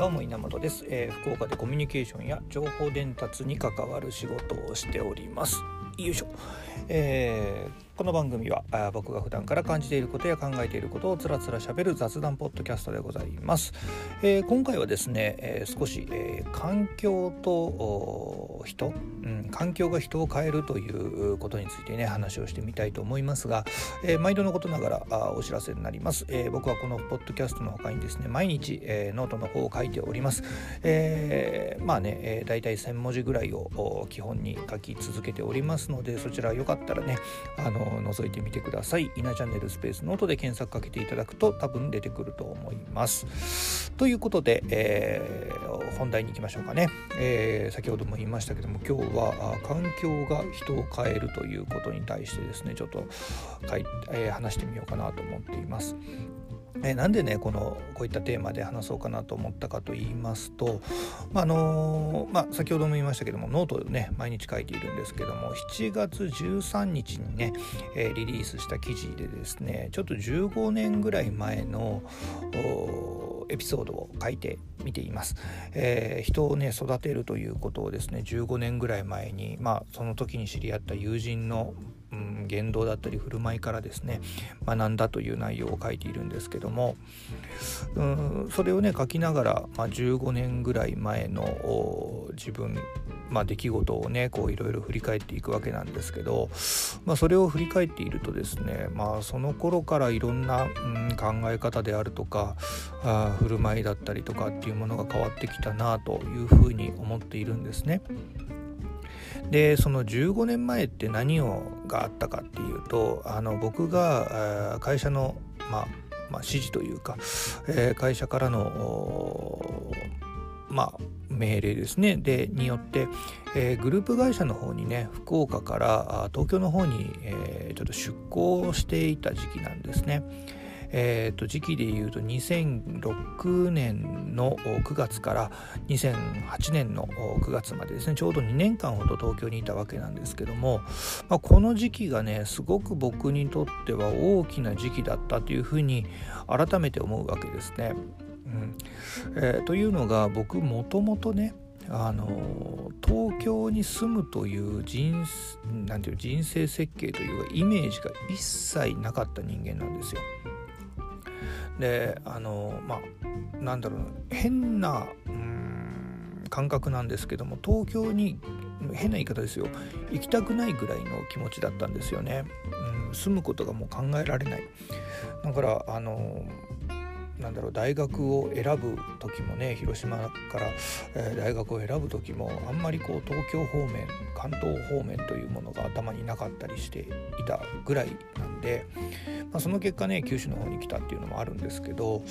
どうも稲本です、えー、福岡でコミュニケーションや情報伝達に関わる仕事をしております。よいしょ、えーこの番組は僕が普段から感じていることや考えていることをつらつらしゃべる雑談ポッドキャストでございます、えー、今回はですね、えー、少し、えー、環境と人、うん、環境が人を変えるということについてね話をしてみたいと思いますが、え毎度のことながらあお知らせになります、え僕はこのポッドキャストの他にですね毎日、えノートの方を書いております、えまあね、えー、大体1000文字ぐらいを基本に書き続けておりますのでそちらよかったらねあの覗いてみてください。イナチャンネルスペースノートで検索かけていただくと多分出てくると思います。ということで、えー、本題に行きましょうかね、えー、先ほども言いましたけども今日は環境が人を変えるということに対してですねちょっとか、えー、話してみようかなと思っています。えなんでねこのこういったテーマで話そうかなと思ったかと言いますと、まあのまあ、先ほども言いましたけどもノートでね毎日書いているんですけども7月13日にね、えー、リリースした記事でですねちょっと15年ぐらい前のエピソードを書いてみています、えー、人をね育てるということをですね15年ぐらい前にまあその時に知り合った友人のうん、言動だったり振る舞いからですね学んだという内容を書いているんですけどもうんそれをね書きながら、まあ、15年ぐらい前の自分まあ、出来事をねこういろいろ振り返っていくわけなんですけど、まあ、それを振り返っているとですね、まあ、その頃からいろんな、うん、考え方であるとかあ振る舞いだったりとかっていうものが変わってきたなというふうに思っているんですね。でその15年前って何をがあったかっていうとあの僕が会社の、まあ、まあ、指示というか、えー、会社からのまあ、命令ですねでによって、えー、グループ会社の方にね福岡から東京の方に、えー、ちょっと出向していた時期なんですね。えー、と時期でいうと2006年の9月から2008年の9月までですねちょうど2年間ほど東京にいたわけなんですけども、まあ、この時期がねすごく僕にとっては大きな時期だったというふうに改めて思うわけですね。うんえー、というのが僕もともとねあの東京に住むという人なんていう人生設計というかイメージが一切なかった人間なんですよ。であのまあなんだろう変なうん感覚なんですけども東京に変な言い方ですよ。行きたくないぐらいの気持ちだったんですよね、うん、住むことがもう考えられない。だからあのなんだろう大学を選ぶ時もね広島から、え、大学を選ぶ時もあんまりこう東京方面関東方面というものが頭になかったりしていたぐらいなんで、まあ、その結果ね九州の方に来たっていうのもあるんですけど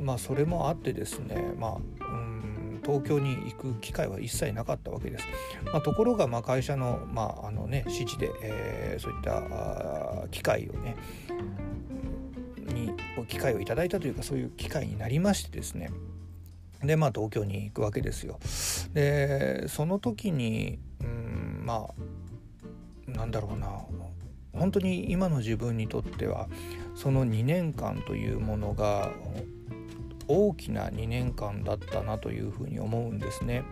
まあそれもあってですねまあうん東京に行く機会は一切なかったわけです。まあ、ところがま会社の,、まああのね、指示で、えー、そういった機会をね機会をいただいたというかそういう機会になりましてですねでまあ東京に行くわけですよ。でその時にうんまあなんだろうな本当に今の自分にとってはその2年間というものが大きな2年間だったなというふうに思うんですね。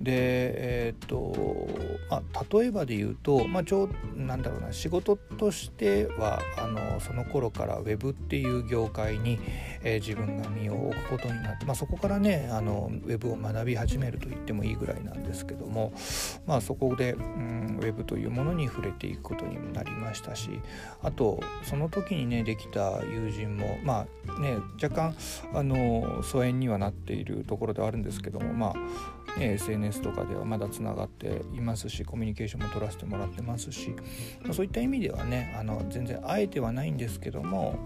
でえっ、とまあ例えばで言うと、まあ、ちょなんだろうな仕事としてはあのその頃から Web っていう業界に、えー、自分が身を置くことになって、まあ、そこからねあの Web を学び始めると言ってもいいぐらいなんですけども、まあ、そこで、うん、Web というものに触れていくことにもなりましたしあとその時にねできた友人もまあね若干あの疎遠にはなっているところではあるんですけどもまあ、SNS とかではまだつながっていますしコミュニケーションも取らせてもらってますし、そういった意味ではねあの全然会えてはないんですけども、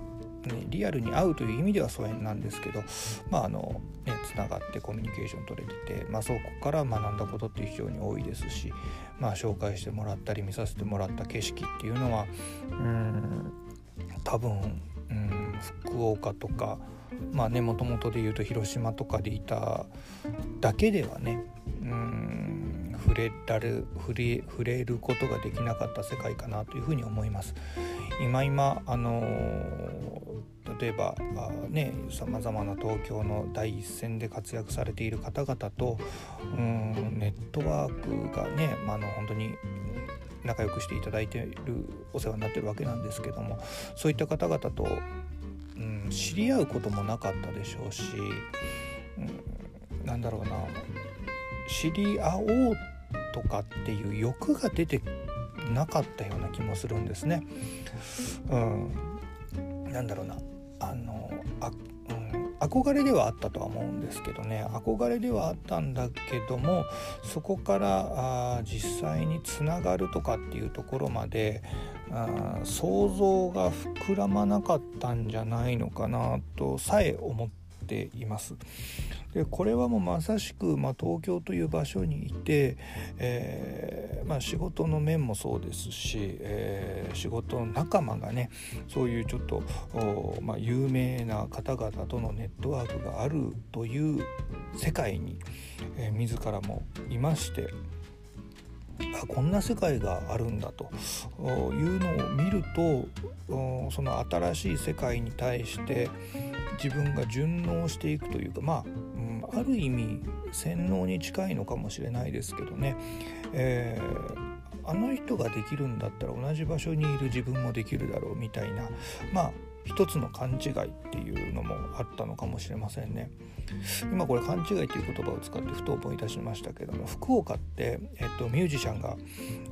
ね、リアルに会うという意味では疎遠なんですけどまああのねつながってコミュニケーション取れてて、まあ、そこから学んだことって非常に多いですし、まあ、紹介してもらったり見させてもらった景色っていうのはうん多分うん福岡とかまあねもともとで言うと広島とかでいただけではねうん触れられ触れ触れることができなかった世界かなというふうに思います。今今あの例えばねさまざまな東京の第一線で活躍されている方々とうんネットワークがね、まあ、の本当に仲良くしていただいているお世話になってるわけなんですけどもそういった方々と、知り合うこともなかったでしょうし、うん、なんだろうな知り合おうとかっていう欲が出てなかったような気もするんですね。うん、なんだろうなあのあ、うん、憧れではあったとは思うんですけどね憧れではあったんだけどもそこからあ実際につながるとかっていうところまであ想像が膨らまなかったんじゃないのかなとさえ思っています。でこれはもうまさしく、まあ、東京という場所にいて、えー、まあ、仕事の面もそうですし、えー、仕事の仲間がねそういうちょっと、まあ、有名な方々とのネットワークがあるという世界に、えー、自らもいまして。あこんな世界があるんだというのを見るとその新しい世界に対して自分が順応していくというかまあある意味洗脳に近いのかもしれないですけどね、えー、あの人ができるんだったら同じ場所にいる自分もできるだろうみたいなまあ一つの勘違いっていうのもあったのかもしれませんね。今これ勘違いっていう言葉を使ってふと思い出しましたけども福岡って、えっと、ミュージシャンが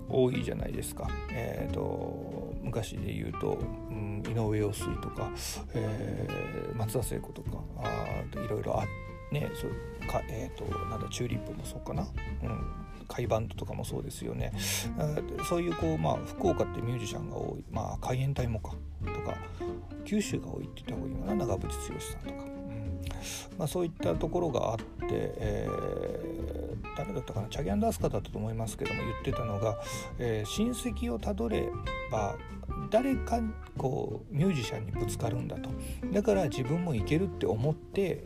多いじゃないですか。えーと、昔で言うと、うん、井上陽水とか、えー、松田聖子とかあいろいろあって。ねそうかえ、ー、となんだチューリップもそうかな、うん、海バンドとかもそうですよね。そういうこうまあ福岡ってミュージシャンが多い。まあ海援隊もか。とか九州が多いって言った方がいいのかな。長渕剛さんとか、うん。まあ、そういったところがあって、えー、誰だったかな。チャギアンダースカだったと思いますけども言ってたのが、えー、親戚をたどれば誰かこうミュージシャンにぶつかるんだと。だから自分もいけるって思って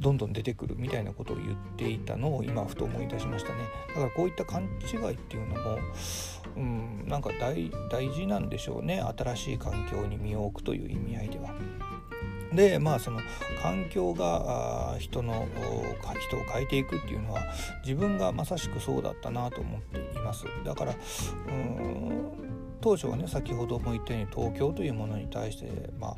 どんどん出てくるみたいなことを言っていたのを今ふと思い出しましたね。だからこういった勘違いっていうのもうんなんか大事なんでしょうね。新しい環境に身を置くという意味合いでは。でまあその環境が人の人を変えていくっていうのは自分がまさしくそうだったなと思っています。だからうん当初はね先ほども言ったように東京というものに対してまあ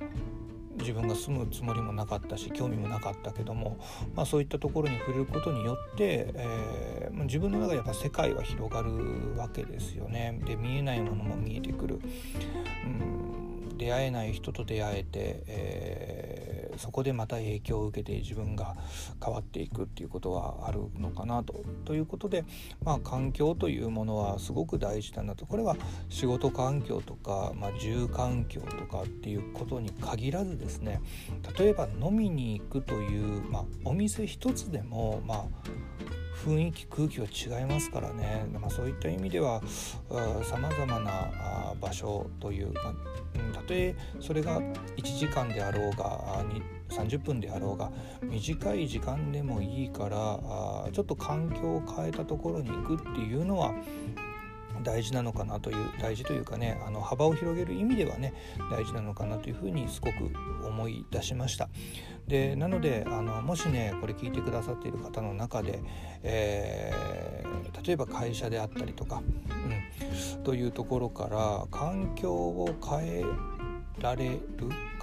自分が住むつもりもなかったし興味もなかったけども、まあ、そういったところに触れることによって、えー、自分の中でやっぱ世界は広がるわけですよね。で見えないものも見えてくる。うん出会えない人と出会えて、えーそこでまた影響を受けて自分が変わっていくっていうことはあるのかなと。ということで、まあ、環境というものはすごく大事だなとこれは仕事環境とか、まあ、住環境とかっていうことに限らずですね例えば飲みに行くという、まあ、お店一つでも、まあ、雰囲気空気は違いますからね、まあ、そういった意味ではさまざまな場所という、まあ、たとえそれが1時間であろうが30分であろうが短い時間でもいいからちょっと環境を変えたところに行くっていうのは大事なのかなという大事というかねあの幅を広げる意味ではね大事なのかなというふうにすごく思い出しました。でなのであのもしねこれ聞いてくださっている方の中で、えー、例えば会社であったりとか、うん、というところから環境を変えられる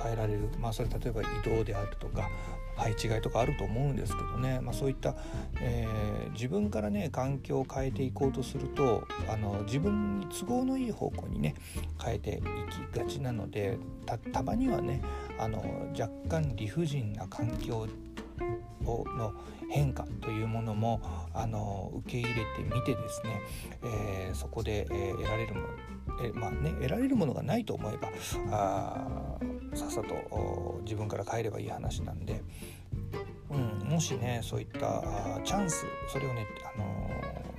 変えられるまあそれ例えば移動であるとか配置換えとかあると思うんですけどね、まあ、そういった、えー、自分からね環境を変えていこうとするとあの自分に都合のいい方向にね変えていきがちなのでたまにはねあの若干理不尽な環境の変化というものもあの受け入れてみてですね、えー、そこで、えー、得られるものえまあね得られるものがないと思えばあさっさと自分から変えればいい話なんで、うん、もしねそういったチャンスそれをね、あの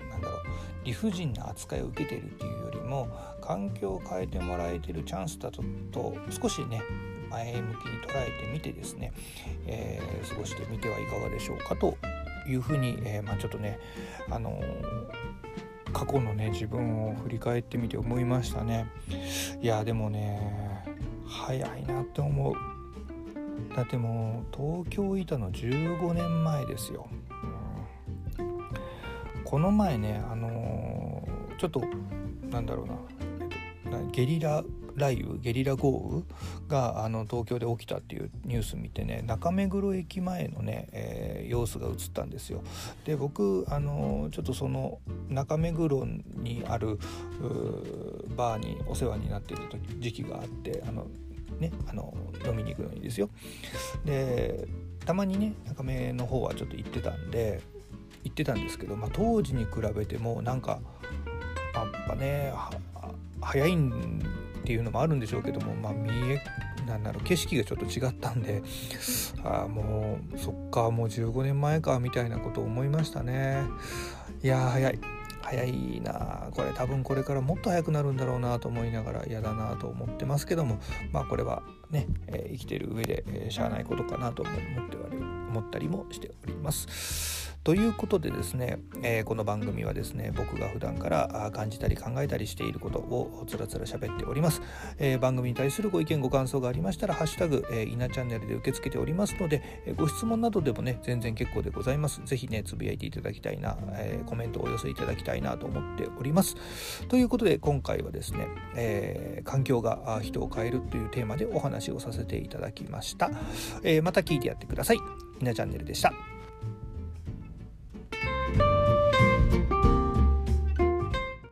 ー、なんだろう理不尽な扱いを受けているっていうよりも環境を変えてもらえてるチャンスだとと少しね前向きに捉えてみてですね、えー、過ごしてみてはいかがでしょうかというふうに、えー、まあ、ちょっとねあの過去のね自分を振り返ってみて思いましたね。いやでもね早いなって思う。だってもう東京いたの15年前ですよ、この前ねあのー、ちょっとなんだろうなゲリラ雷雨ゲリラ豪雨があの東京で起きたっていうニュース見てね中目黒駅前のね、えー、様子が映ったんですよ。で僕あのちょっとその中目黒にあるバーにお世話になっている時期があってあのねあの飲みに行くのにですよ。でたまにね中目の方はちょっと行ってたんで行ってたんですけど、まあ、当時に比べてもなんかやっぱね早いんっていうのもあるんでしょうけども、まあ、見えなんだろう景色がちょっと違ったんでああもうそっかもう15年前かみたいなことを思いましたね。いや早い。早いな。これ多分これからもっと早くなるんだろうなと思いながら嫌だなと思ってますけども。まあこれはね、えー、生きてる上で、えー、しゃあないことかなと思っては思ったりもしております。ということでですね、えー、この番組はですね僕が普段から感じたり考えたりしていることをつらつら喋っております、えー、番組に対するご意見ご感想がありましたら「ハッシュタグ、えー、稲チャンネル」で受け付けておりますので、えご質問などでもね全然結構でございます。是非ねつぶやいていただきたいな、えコメントをお寄せいただきたいいなと思っております。ということで今回はですね、え環境が人を変えるというテーマでお話をさせていただきました、えまた聞いてやってください。稲チャンネルでした。